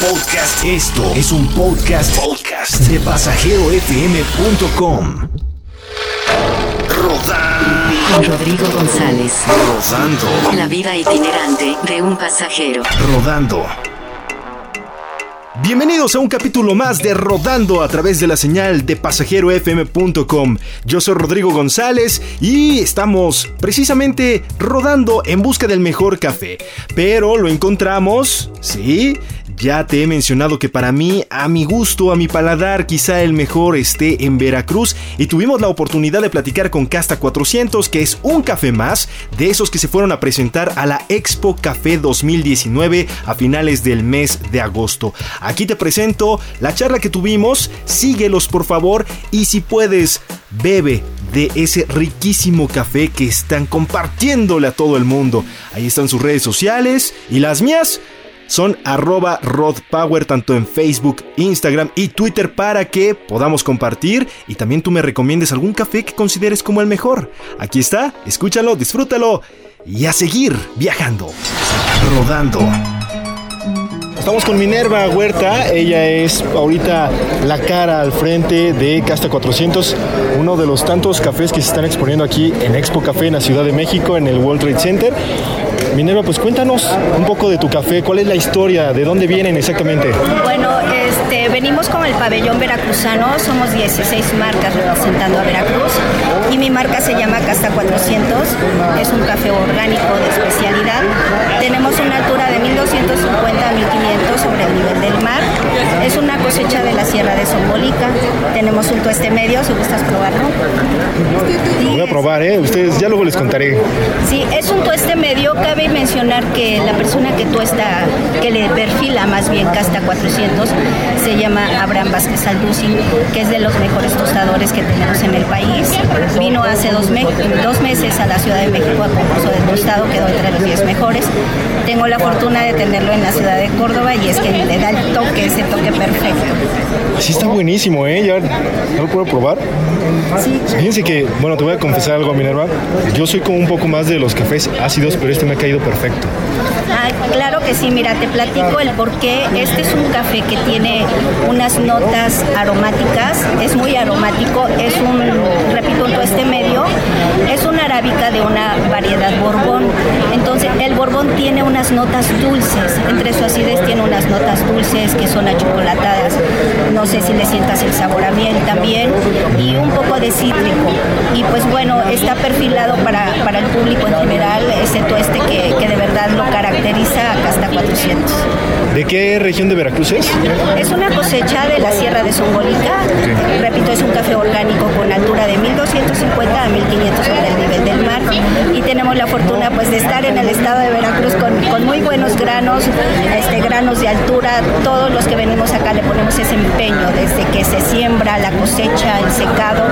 podcast. Esto es un podcast, podcast de pasajerofm.com. Rodando. Con Rodrigo González. Rodando. La vida itinerante de un pasajero. Rodando. Bienvenidos a un capítulo más de Rodando a través de la señal de pasajerofm.com. Yo soy Rodrigo González y estamos precisamente rodando en busca del mejor café. Pero lo encontramos, ¿sí? Ya te he mencionado que para mí, a mi gusto, a mi paladar, quizá el mejor esté en Veracruz y tuvimos la oportunidad de platicar con Casta 400, que es un café más de esos que se fueron a presentar a la Expo Café 2019 a finales del mes de agosto. Aquí te presento la charla que tuvimos, síguelos por favor y si puedes, bebe de ese riquísimo café que están compartiéndole a todo el mundo. Ahí están sus redes sociales y las mías son arroba rodpower tanto en Facebook, Instagram y Twitter para que podamos compartir y también tú me recomiendes algún café que consideres como el mejor. Aquí está, escúchalo, disfrútalo y a seguir viajando, rodando. Estamos con Minerva Huerta, ella es ahorita la cara al frente de Casta 400, uno de los tantos cafés que se están exponiendo aquí en Expo Café en la Ciudad de México, en el World Trade Center. Minerva, pues cuéntanos un poco de tu café, cuál es la historia, de dónde vienen exactamente. Bueno, este, venimos con el pabellón veracruzano, somos 16 marcas representando a Veracruz y mi marca se llama Casta 400, es un café orgánico de especialidad. Tenemos una altura de 1250 a 1500 sobre el nivel del mar. Es una cosecha de la Sierra de Sombolica. Tenemos un tueste medio, si gustas probarlo. Lo voy a probar, ¿eh? Ustedes ya luego les contaré. Sí, es un tueste medio. Cabe mencionar que la persona que tuesta, que le perfila más bien Casta 400, se llama Abraham Vázquez Alducin, que es de los mejores tostadores que tenemos en el país. Vino hace dos, me- dos meses a la Ciudad de México a concurso de tostado, quedó entre los 10 mejores. Tengo la fortuna de tenerlo en la ciudad de Córdoba y es que le da el toque, ese toque perfecto. Sí está buenísimo, ¿eh? ¿Ya, ya lo puedo probar? Sí, Fíjense que, bueno, te voy a confesar algo, Minerva. Yo soy como un poco más de los cafés ácidos, pero este me ha caído perfecto. Ah, claro que sí, mira, te platico el por qué. Este es un café que tiene unas notas aromáticas, es muy aromático, es un, repito, un tueste medio, es una arábica de una variedad borbón. Entonces, el borbón tiene unas notas dulces, entre su acidez tiene unas notas dulces que son achocolatadas. No sé si le sientas el sabor a miel también, y un poco de cítrico. Y pues bueno, está perfilado para, para el público en general, ese tueste que, que de verdad lo caracteriza a Casta 400. ¿De qué región de Veracruz es? Es una cosecha de la Sierra de Zongolica. Repito, es un café orgánico con altura de 1250 a 1500 sobre el nivel del mar. Tenemos la fortuna pues de estar en el estado de Veracruz con, muy buenos granos, este, granos de altura. Todos los que venimos acá le ponemos ese empeño desde que se siembra, la cosecha, el secado,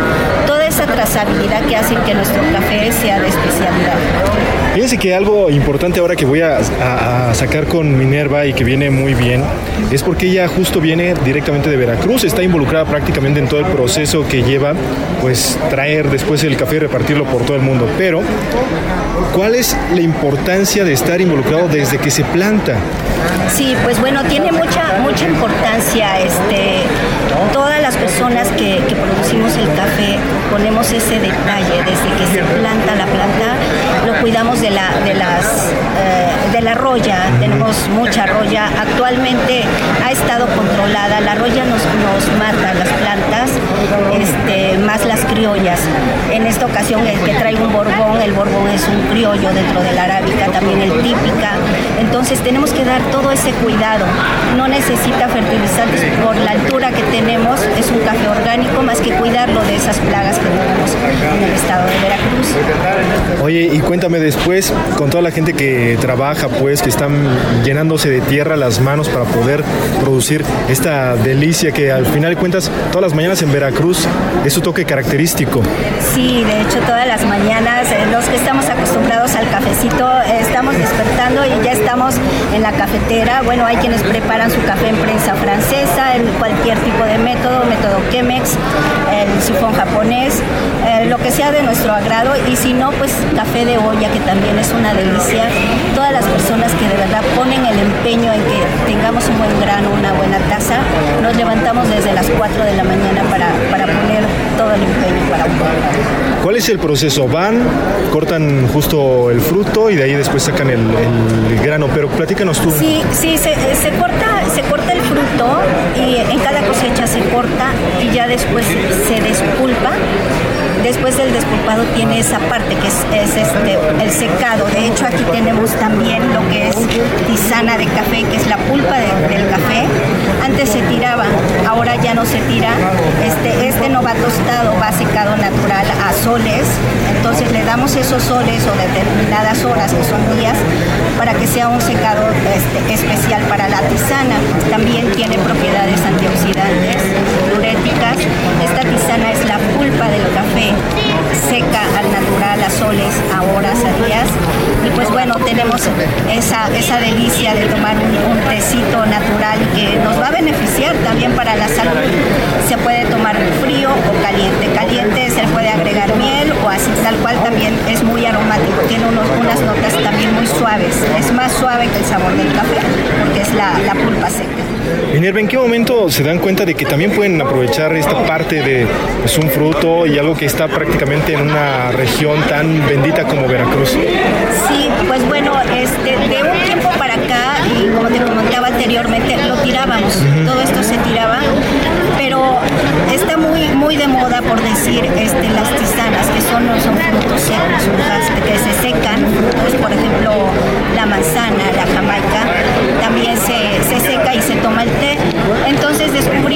toda esa trazabilidad que hace que nuestro café sea de especialidad. Fíjense que algo importante ahora que voy a, sacar con Minerva y que viene muy bien es porque ella justo viene directamente de Veracruz, está involucrada prácticamente en todo el proceso que lleva pues traer después el café y repartirlo por todo el mundo. Pero, ¿cuál es la importancia de estar involucrado desde que se planta? Sí, pues bueno, tiene mucha mucha importancia este todas las personas que, producimos el café ponemos ese detalle desde que se planta la planta lo cuidamos de la de las eh, de la roya. Tenemos mucha roya. Actualmente ha estado controlada. La roya nos, nos mata las plantas este más las criollas. En esta ocasión el que trae un borbón el borbón es un criollo dentro de la arábica también el típica entonces tenemos que dar todo ese cuidado. No necesita fertilizantes por la altura que tenemos. Es un café orgánico más que cuidarlo de esas plagas que tenemos en el estado de Veracruz. Oye, y cuéntame después, con toda la gente que trabaja, pues, que están llenándose de tierra las manos para poder producir esta delicia que al final de cuentas, todas las mañanas en Veracruz es su toque característico. Sí, de hecho todas las mañanas eh, los que estamos acostumbrados al cafecito eh, estamos despertando y ya estamos en la cafetera. Bueno, hay quienes preparan su café en prensa francesa, en cualquier tipo de método, método Chemex, el sifón japonés, eh, lo que sea de nuestro agrado y si no, pues café de olla que también es una delicia. Todas las personas que de verdad ponen el empeño en que tengamos un buen grano, una levantamos desde las 4 de la mañana para, para poner todo el empeño para un ¿Cuál es el proceso? Van, cortan justo el fruto y de ahí después sacan el, el grano, pero platícanos tú. Sí, sí, se, corta, se corta el fruto y en cada cosecha se corta y ya después se despulpa después del despulpado tiene esa parte que es, es, este, el secado. De hecho, aquí tenemos también lo que es tisana de café, que es la pulpa de, del café. Antes se tiraba, ahora ya no se tira. Este, este no va tostado, va secado natural soles. Entonces le damos esos soles o determinadas horas, que son días, para que sea un secado este, especial para la tisana. También tiene propiedades antioxidantes, diuréticas. Esta tisana es la pulpa del café seca al natural, a soles, a horas, a días. Y pues bueno, tenemos esa, esa delicia de tomar un, un tecito natural que nos va a beneficiar también para la salud. Se puede tomar frío o caliente. Caliente se puede agregar miel o así tal cual también es muy aromático. Tiene unos, unas notas también muy suaves. Es más suave que el sabor del café porque es la, la pulpa seca. Minerva, ¿en qué momento se dan cuenta de que también pueden aprovechar esta parte de pues, un fruto y algo que está prácticamente en una región tan bendita como Veracruz? Sí, pues bueno, este, de un tiempo para acá, y como te comentaba anteriormente, lo tirábamos, todo esto se tiraba, pero está muy, muy de moda por decir este, las tisanas, que son, son frutos secos, frutas que se secan, pues por ejemplo la manzana,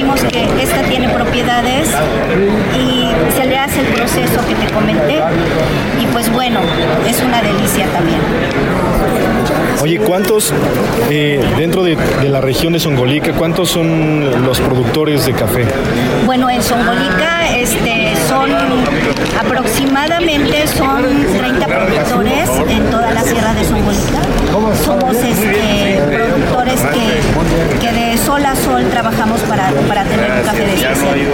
Que esta tiene propiedades y se le hace el proceso que te comenté y pues bueno, es una delicia también. Oye, ¿cuántos eh, dentro de, de, la región de Songolica, cuántos son los productores de café? Bueno, en Songolica este, son aproximadamente son 30 productores en toda la sierra de Songolica. Somos este, que, que, de sol a sol trabajamos para, para tener un café de especialidad.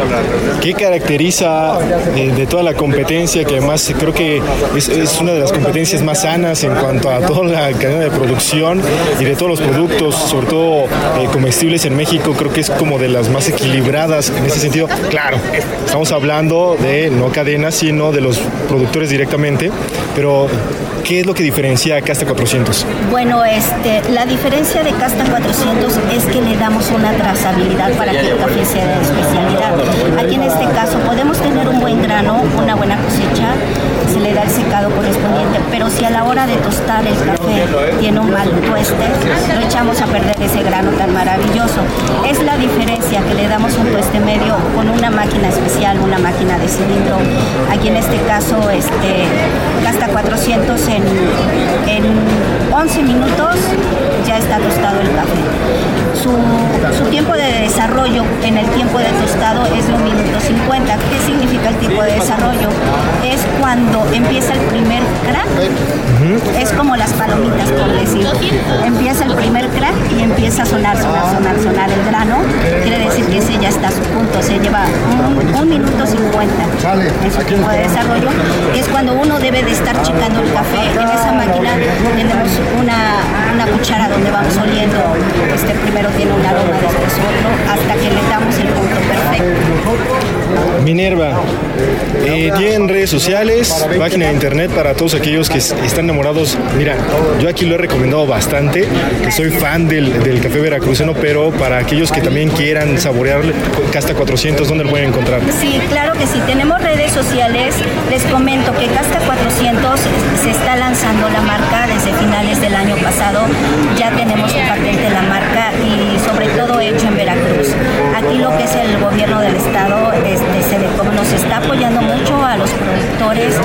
¿Qué caracteriza de, de, toda la competencia, que además creo que es, es una de las competencias más sanas en cuanto a toda la cadena de producción y de todos los productos, sobre todo eh, comestibles en México, creo que es como de las más equilibradas en ese sentido. Claro, estamos hablando de no cadenas, sino de los productores directamente, pero ¿qué es lo que diferencia a Casta 400? Bueno, este, la diferencia de Casta 400 es que le damos una trazabilidad para que el café sea de especialidad. Aquí en este caso podemos tener un buen grano, una buena cosecha, se le da el secado correspondiente, pero si a la hora de tostar el café tiene un mal tueste, lo echamos a perder ese grano tan maravilloso. Es la diferencia que le damos un tueste medio con una máquina especial, una máquina de cilindro. Aquí en este caso, este, gasta 400 en, en 11 minutos, ya está tostado el café. Su, su, tiempo de desarrollo en el tiempo de tostado es un minuto 50. ¿Qué significa el tipo de desarrollo? Es cuando empieza el primer crack, es como las palomitas, por decir. Empieza el primer crack y empieza a sonar, sonar, sonar, sonar el grano. Quiere decir que ese ya está a su punto, se lleva un, un minuto 50. Es su tiempo de desarrollo. Es cuando uno debe de estar checando el café. En esa máquina tenemos una, una cuchara donde vamos oliendo. Este primero tiene un aroma, después otro, hasta que le damos el punto perfecto. Minerva, eh, tienen redes sociales, página de internet para todos aquellos que están enamorados. Mira, yo aquí lo he recomendado bastante, que soy fan del, del café veracruzano, pero para aquellos que también quieran saborear Casta 400, ¿dónde lo pueden encontrar? Sí, claro que sí. Tenemos redes sociales. Les comento que Casta 400 se está lanzando la marca desde finales del año pasado. Ya tenemos patente de la marca y sobre todo hecho en Veracruz. Aquí lo que es el gobierno del estado este, se nos está apoyando mucho a los productores,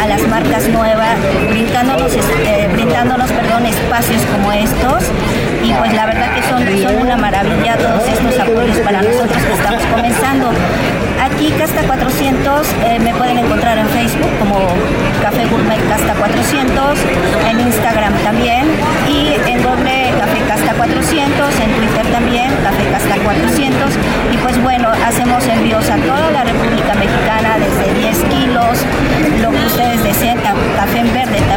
a las marcas nuevas, brindándonos, eh, brindándonos perdón, espacios como estos. Y pues la verdad que son una maravilla todos estos apoyos para nosotros que estamos comenzando. Aquí Casta 400 eh, me pueden encontrar en Facebook como Café Gourmet Casta 400, en Instagram también y en doble Café Casta 400, en Twitter también Café Casta 400 y pues bueno, hacemos envíos a toda la República Mexicana desde 10 kilos, lo que ustedes deseen, café en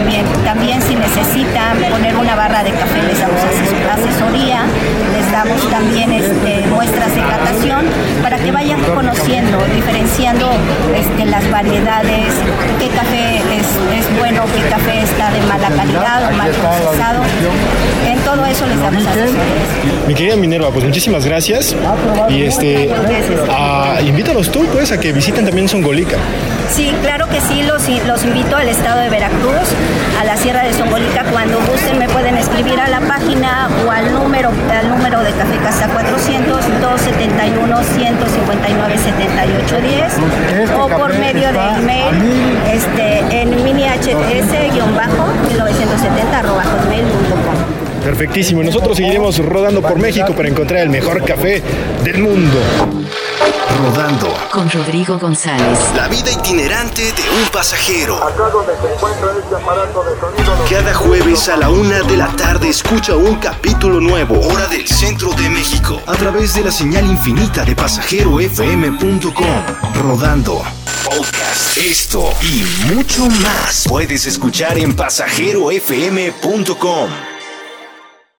también. También si necesitan poner una barra de café les damos asesoría, les damos también este, muestras de catación para que vayan conociendo, diferenciando este, las variedades, qué café es, es bueno, qué café está de mala calidad o mal procesado. Todo eso les damos asesorías. Mi querida Minerva, pues muchísimas gracias. Y este, a, invítalos tú, pues, a que visiten también Songolica. Sí, claro que sí, los, los invito al estado de Veracruz, a la Sierra de Songolica. Cuando gusten me pueden escribir a la página o al número, al número de Café Casa 400 271 159 7810 o por medio de email este, en mini hts-1970 arroba hotmail.com. Perfectísimo. Nosotros seguiremos rodando por México para encontrar el mejor café del mundo. Rodando con Rodrigo González. La vida itinerante de un pasajero. Cada jueves a la una de la tarde escucha un capítulo nuevo, hora del centro de México, a través de la señal infinita de pasajerofm.com. Rodando. Podcast. Esto y mucho más puedes escuchar en pasajerofm.com.